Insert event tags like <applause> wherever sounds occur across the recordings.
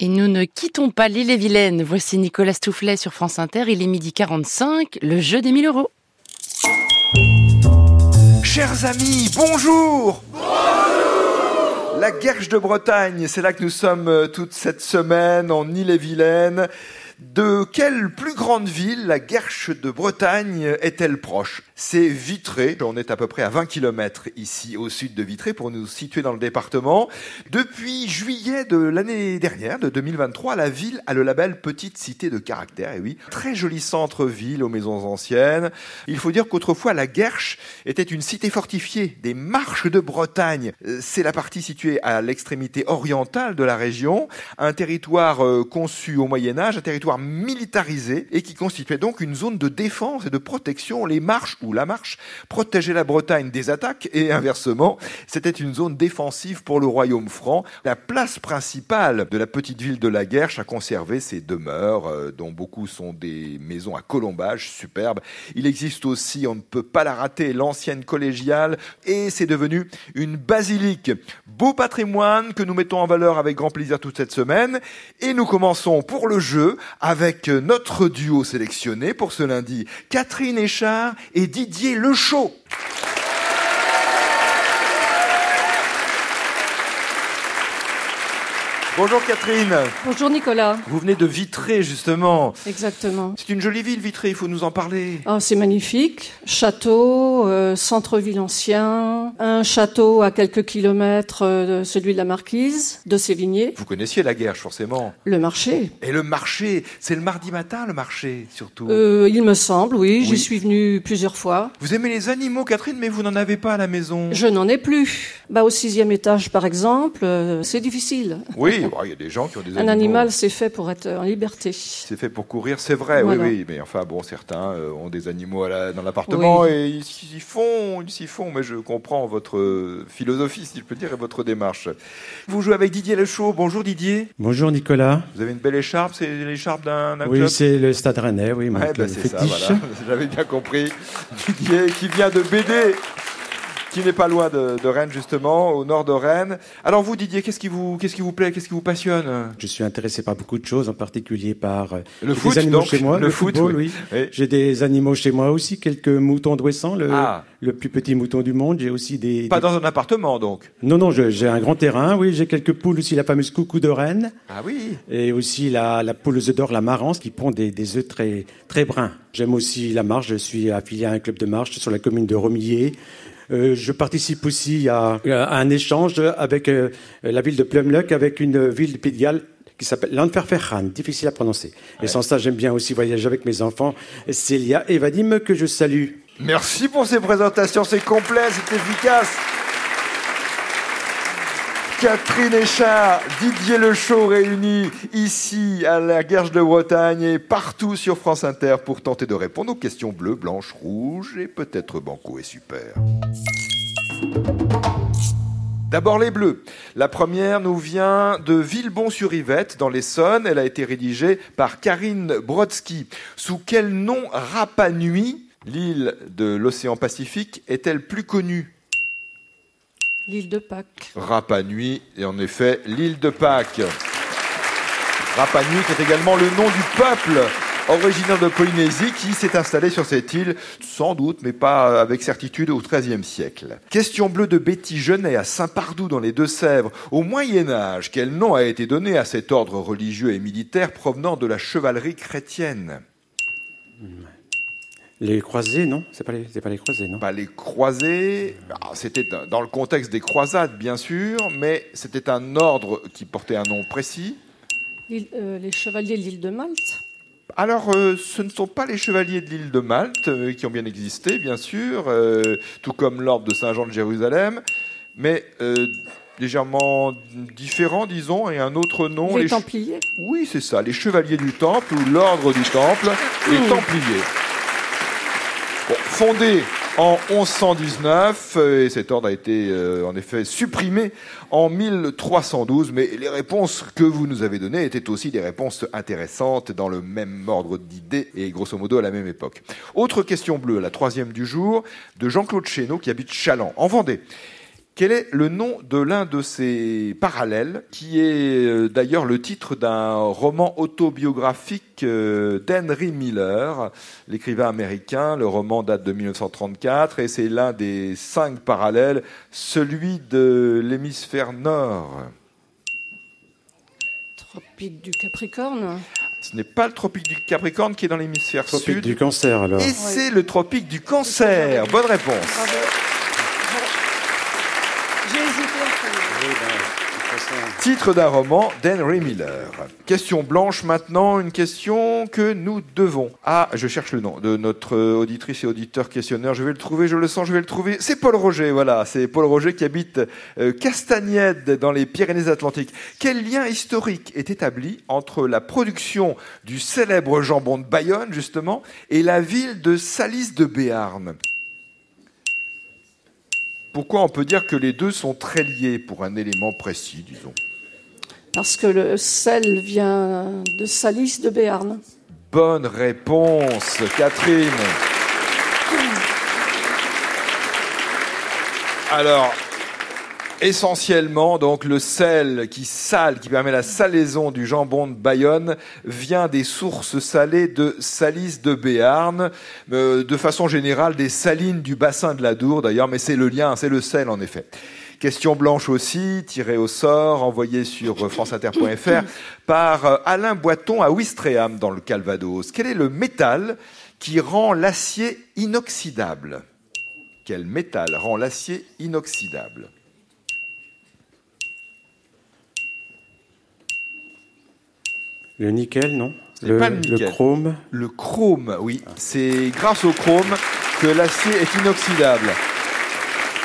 Et nous ne quittons pas l'île et Vilaine. Voici Nicolas Stoufflet sur France Inter. Il est midi 45, le jeu des 1000 euros. Chers amis, bonjour La Guerche de Bretagne, c'est là que nous sommes euh, toute cette semaine en Île-et-Vilaine. De quelle plus grande ville la Guerche de Bretagne est-elle proche? C'est Vitré. On est à peu près à 20 km ici au sud de Vitré pour nous situer dans le département. Depuis juillet de l'année dernière, de 2023, la ville a le label Petite Cité de Caractère. Et oui, très joli centre-ville aux maisons anciennes. Il faut dire qu'autrefois la Guerche était une cité fortifiée des Marches de Bretagne. C'est la partie située à l'extrémité orientale de la région, un territoire euh, conçu au Moyen Âge, un territoire militarisé et qui constituait donc une zone de défense et de protection. Les marches ou la marche protégeaient la Bretagne des attaques et inversement, c'était une zone défensive pour le royaume franc. La place principale de la petite ville de la Guerche a conservé ses demeures, euh, dont beaucoup sont des maisons à colombage superbes. Il existe aussi, on ne peut pas la rater, l'ancienne collégiale et c'est devenu une basilique. Beau patrimoine que nous mettons en valeur avec grand plaisir toute cette semaine et nous commençons pour le jeu avec notre duo sélectionné pour ce lundi, Catherine Échard et Didier Lechaud. Bonjour Catherine. Bonjour Nicolas. Vous venez de Vitré justement. Exactement. C'est une jolie ville Vitré, il faut nous en parler. Oh, c'est magnifique. Château, euh, centre-ville ancien, un château à quelques kilomètres euh, de celui de la Marquise, de Sévigné. Vous connaissiez la guerre forcément. Le marché. Et le marché, c'est le mardi matin le marché surtout. Euh, il me semble, oui, j'y suis venue plusieurs fois. Vous aimez les animaux Catherine, mais vous n'en avez pas à la maison. Je n'en ai plus. Bah au sixième étage par exemple, euh, c'est difficile. Oui, il y a des gens qui ont des Un animal, c'est fait pour être en liberté. C'est fait pour courir, c'est vrai, oui, oui. Mais enfin, bon, certains euh, ont des animaux dans l'appartement et ils s'y font, ils s'y font. Mais je comprends votre philosophie, si je peux dire, et votre démarche. Vous jouez avec Didier Lechaud. Bonjour Didier. Bonjour Nicolas. Vous avez une belle écharpe, c'est l'écharpe d'un club Oui, c'est le Stade Rennais, oui. Ouais, bah, c'est ça, voilà. <laughs> J'avais bien compris. Didier qui vient de BD qui n'est pas loin de, Rennes justement, au nord de Rennes. Alors vous Didier, qu'est-ce qui vous, qu'est-ce qui vous plaît, qu'est-ce qui vous passionne? Je suis intéressé par beaucoup de choses, en particulier par euh, le foot, des animaux chez moi, le, football, oui. J'ai des animaux chez moi aussi, quelques moutons d'Ouessant, le, ah. le plus petit mouton du monde. J'ai aussi des pas dans un appartement donc? Non non, j'ai un grand terrain, oui. J'ai quelques poules aussi, la fameuse coucou de Rennes. Ah oui. Et aussi la, la poule œufs d'or, la marance, qui pond des, des œufs très très bruns. J'aime aussi la marche. Je suis affilié à un club de marche sur la commune de Romillet. Euh, je participe aussi à, un échange avec euh, la ville de Plumluck, avec une ville de Pays qui s'appelle Landferferhan, difficile à prononcer. Et sans ça, j'aime bien aussi voyager avec mes enfants, Célia et Vadim, que je salue. Merci pour ces présentations, c'est complet, c'est efficace. Catherine Échard, Didier Lechaud réunis ici à la Guerche de Bretagne et partout sur France Inter pour tenter de répondre aux questions bleues, blanches, rouges et peut-être banco et super. D'abord les bleus. La première nous vient de Villebon-sur-Yvette dans l'Essonne. Elle a été rédigée par Karine Brodsky. Sous quel nom Rapa Nui, l'île de l'océan Pacifique, est-elle plus connue? L'île de Pâques. Rapa Nui, et en effet, l'île de Pâques. Rapa Nui, qui est également le nom du peuple originaire de Polynésie qui s'est installé sur cette île, sans doute, mais pas avec certitude, au XIIIe siècle. Question bleue de Betty Genet à Saint-Pardoux dans les Deux-Sèvres. Au Moyen Âge, quel nom a été donné à cet ordre religieux et militaire provenant de la chevalerie chrétienne? Les croisés, non C'est pas les, pas les croisés, non Pas les croisés. Ah, c'était dans le contexte des croisades, bien sûr, mais c'était un ordre qui portait un nom précis. Euh, les chevaliers de l'île de Malte. Alors, euh, ce ne sont pas les chevaliers de l'île de Malte euh, qui ont bien existé, bien sûr, tout comme l'ordre de Saint-Jean de Jérusalem, mais légèrement différents, disons, et un autre nom. Les, Templiers Oui, c'est ça, les chevaliers du Temple ou l'ordre du Temple, les mmh. Templiers fondé en 1119, euh, et cet ordre a été euh, en effet supprimé en 1312, mais les réponses que vous nous avez données étaient aussi des réponses intéressantes dans le même ordre d'idées et grosso modo à la même époque. Autre question bleue, la troisième du jour, de Jean-Claude Chéneau qui habite Chaland, en Vendée. Quel est le nom de l'un de ces parallèles, qui est euh, d'ailleurs le titre d'un roman autobiographique euh, d'Henry Miller, l'écrivain américain. Le roman date de 1934 et c'est l'un des cinq parallèles, celui de l'hémisphère nord. Tropique du Capricorne. Ce n'est pas le tropique du Capricorne qui est dans l'hémisphère sud. Tropique du cancer alors. Et c'est le tropique du cancer. Bonne réponse. Bravo. J'ai hésité deux. Titre d'un roman d'Henry Miller. Question blanche maintenant, une question que nous devons. Ah, je cherche le nom de notre auditrice et auditeur questionneur. Je vais le trouver, je le sens, je vais le trouver. C'est Paul Roger, voilà. C'est Paul Roger qui habite euh, Castagnède dans les Pyrénées-Atlantiques. Quel lien historique est établi entre la production du célèbre jambon de Bayonne, justement, et la ville de Salis de Béarn pourquoi on peut dire que les deux sont très liés pour un élément précis, disons Parce que le sel vient de Salis de Béarn. Bonne réponse, Catherine. Alors, essentiellement, donc le sel qui sale, qui permet la salaison du jambon de Bayonne, vient des sources salées de Salis de Béarn, euh, de façon générale des salines du bassin de la Dour d'ailleurs, mais c'est le lien, c'est le sel en effet. Question blanche aussi, tirée au sort, envoyée sur franceinter.fr par euh, Alain Boiton à Ouistreham dans le Calvados. Quel est le métal qui rend l'acier inoxydable? Quel métal rend l'acier inoxydable? Le nickel, non pas le nickel. chrome. Le chrome, oui. C'est grâce au chrome que l'acier est inoxydable.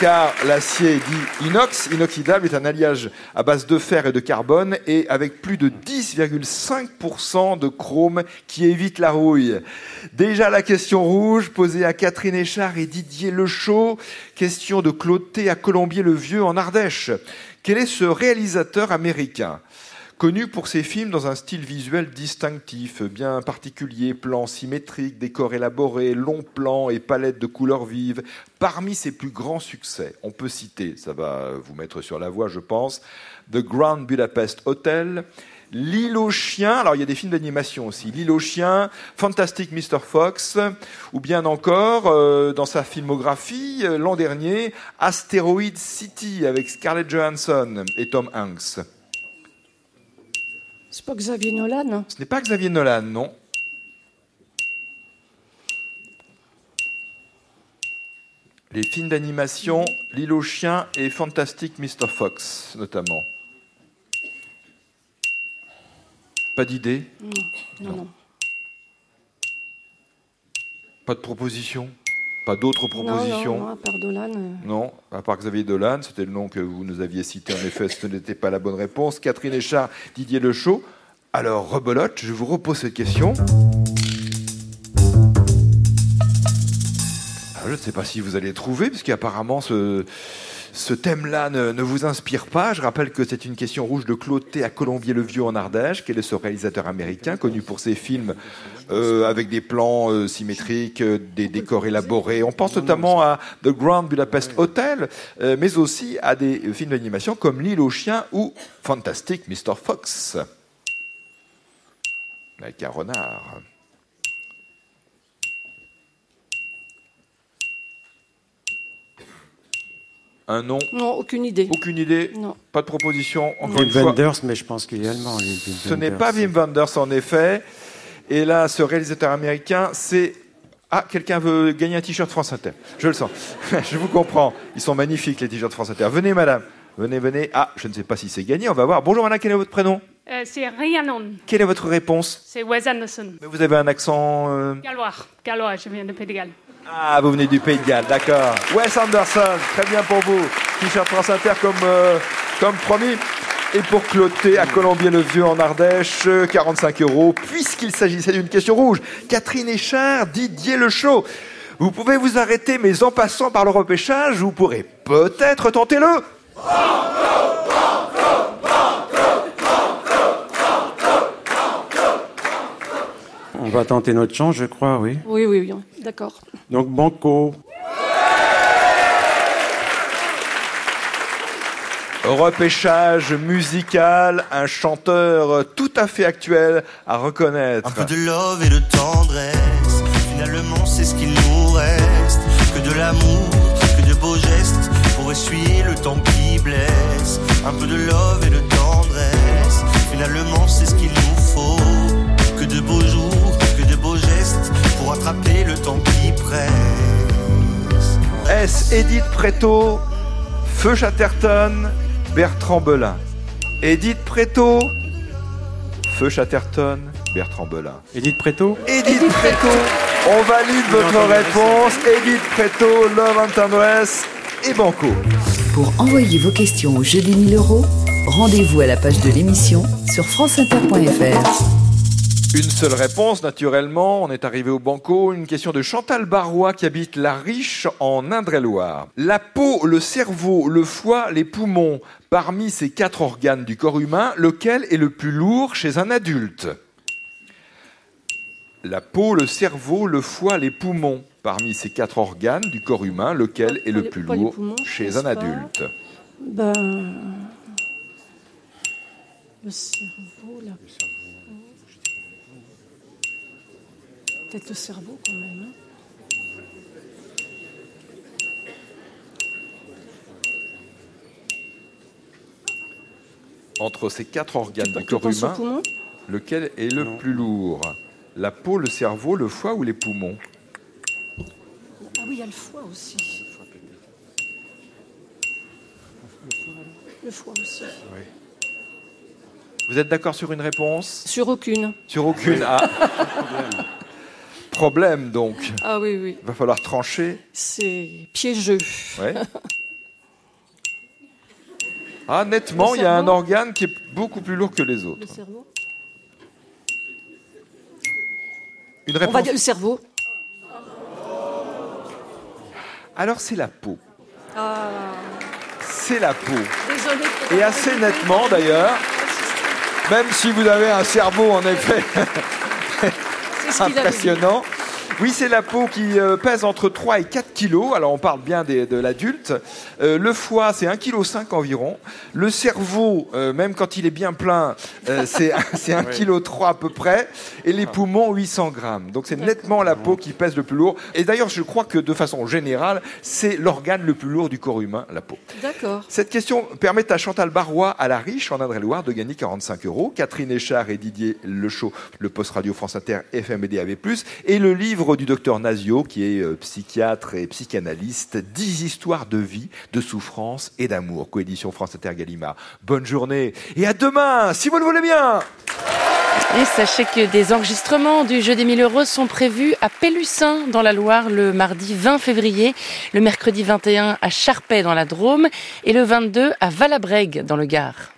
Car l'acier dit inox, inoxydable, est un alliage à base de fer et de carbone et avec plus de 10,5% de chrome qui évite la rouille. Déjà la question rouge posée à Catherine Échard et Didier Lechaud. Question de Cloté à Colombier-le-Vieux en Ardèche. Quel est ce réalisateur américain? Connu pour ses films dans un style visuel distinctif, bien particulier, plans symétriques, décors élaborés, longs plans et palettes de couleurs vives. Parmi ses plus grands succès, on peut citer, ça va vous mettre sur la voie, je pense, The Grand Budapest Hotel, L'île aux chiens, alors il y a des films d'animation aussi, L'île aux chiens, Fantastic Mr. Fox, ou bien encore, euh, dans sa filmographie, euh, l'an dernier, Asteroid City avec Scarlett Johansson et Tom Hanks. C'est pas Xavier Nolan Ce n'est pas Xavier Nolan, non. Les films d'animation, L'île aux chiens et Fantastic Mr. Fox, notamment. Pas d'idée? Non, non. Pas de proposition? Pas d'autres propositions non, non, à part Dolan. euh, Non, à part Xavier Dolan, c'était le nom que vous nous aviez cité. En effet, ce n'était pas la bonne réponse. Catherine Échard, Didier Lechaud. Alors, rebelote, je vous repose cette question. Alors, je ne sais pas si vous allez trouver, puisqu'apparemment ce, ce thème-là ne, ne vous inspire pas. Je rappelle que c'est une question rouge de Claude T. à Colombier-le-Vieux en Ardèche. Quel est ce réalisateur américain connu pour ses films euh, avec des plans euh, symétriques, euh, des décors élaborés On pense notamment à The Grand Budapest Hotel, euh, mais aussi à des films d'animation comme L'île aux chiens ou Fantastic Mr. Fox. Avec un renard. Un nom Non, aucune idée. Aucune idée Non. Pas de proposition Encore Wim une fois, Wenders, mais je pense qu'il est allemand. lui, Wim ce n'est Wenders. pas Wim Wenders en effet. Et là, ce réalisateur américain, c'est... Ah, quelqu'un veut gagner un t-shirt France Inter. Je le sens. <laughs> je vous comprends. Ils sont magnifiques, les t-shirts France Inter. Venez, madame. Venez, venez. Ah, je ne sais pas si c'est gagné. On va voir. Bonjour, madame. Quel est votre prénom Euh, c'est Rhiannon, Quelle est votre réponse c'est Wes Anderson. Vous avez un accent... euh, Gallois, Gallois, je viens de Pays de Galles. Ah, vous venez du Pays de Galles, d'accord. Wes Anderson, très bien pour vous. T-shirt France Inter comme, euh, comme promis. Et pour cloter à Colombier-le-Vieux en Ardèche, euh, 45 euros, puisqu'il s'agissait d'une question rouge. Catherine Échard, Didier Le Chaud. Vous pouvez vous arrêter, mais en passant par le repêchage, vous pourrez peut-être tenter le. On va tenter notre chance, je crois, oui. Oui, oui, oui, d'accord. Donc, Banco. Repêchage musical, un chanteur tout à fait actuel à reconnaître. Un peu de love et de tendresse, finalement c'est ce qu'il nous reste. Que de l'amour, que de beaux gestes, pour essuyer le temps qui blesse. Un peu de love et de tendresse, finalement c'est ce qu'il nous faut. Que de beaux jours, pour attraper le temps qui presse. S. Edith Preto, Feu Chatterton, Bertrand Belin? Edith Preto, Feu Chatterton, Bertrand Belin. Edith Preto Edith Preto, on valide votre réponse. Edith Preto, Love and Tendresse et Banco. Pour envoyer vos questions au jeu des 1000 euros, rendez-vous à la page de l'émission sur franceinter.fr. Une seule réponse, naturellement. On est arrivé au banco. Une question de Chantal Barrois qui habite La Riche en Indre-et-Loire. La peau, le cerveau, le foie, les poumons. Parmi ces quatre organes du corps humain, lequel est le plus lourd chez un adulte? La peau, le cerveau, le foie, les poumons. Parmi ces quatre organes du corps humain, lequel est le plus lourd chez un adulte? Ben, le cerveau, la Peut-être le cerveau quand même. hein. Entre ces quatre organes du corps humain, lequel est le plus lourd? La peau, le cerveau, le foie ou les poumons? Ah oui, il y a le foie aussi. Le foie aussi. Vous êtes d'accord sur une réponse? Sur aucune. Sur aucune. Ah. <laughs> Problème donc. Ah oui, oui. Il va falloir trancher. C'est piégeux. Ouais. <laughs> Ah, nettement, Le il y a un organe qui est beaucoup plus lourd que les Le autres. cerveau Une On va réponse. dire le cerveau. Alors, c'est la peau. Ah, C'est la peau. Et assez nettement d'ailleurs. Même si vous avez un cerveau en effet <laughs> C'est ce qu'il avait dit. Impressionnant. Oui, c'est la peau qui euh, pèse entre 3 et 4 kilos. Alors, on parle bien des- de l'adulte. Euh, le foie, c'est 1,5 kg environ. Le cerveau, euh, même quand il est bien plein, euh, c'est <laughs> c'est 1,3 kg à peu près. Et les poumons, 800 grammes. Donc, c'est nettement la peau qui pèse le plus lourd. Et d'ailleurs, je crois que de façon générale, c'est l'organe le plus lourd du corps humain, la peau. D'accord. Cette question permet à Chantal Barrois à la Riche en Indre-et-Loire de gagner 45 euros. Catherine Échard et Didier Lechaud, le poste radio France Inter, FM et DAB+. Et le livre du docteur Nazio, qui est euh, psychiatre et psychanalyste, 10 histoires de vie, de souffrance et d'amour. Coédition France Inter Gallimard. Bonne journée et à demain, si vous le voulez bien Et sachez que des enregistrements du jeu des 1000 euros sont prévus à Pélussin dans la Loire le mardi 20 février, le mercredi 21 à Charpay dans la Drôme et le 22 à Valabrègue dans le Gard.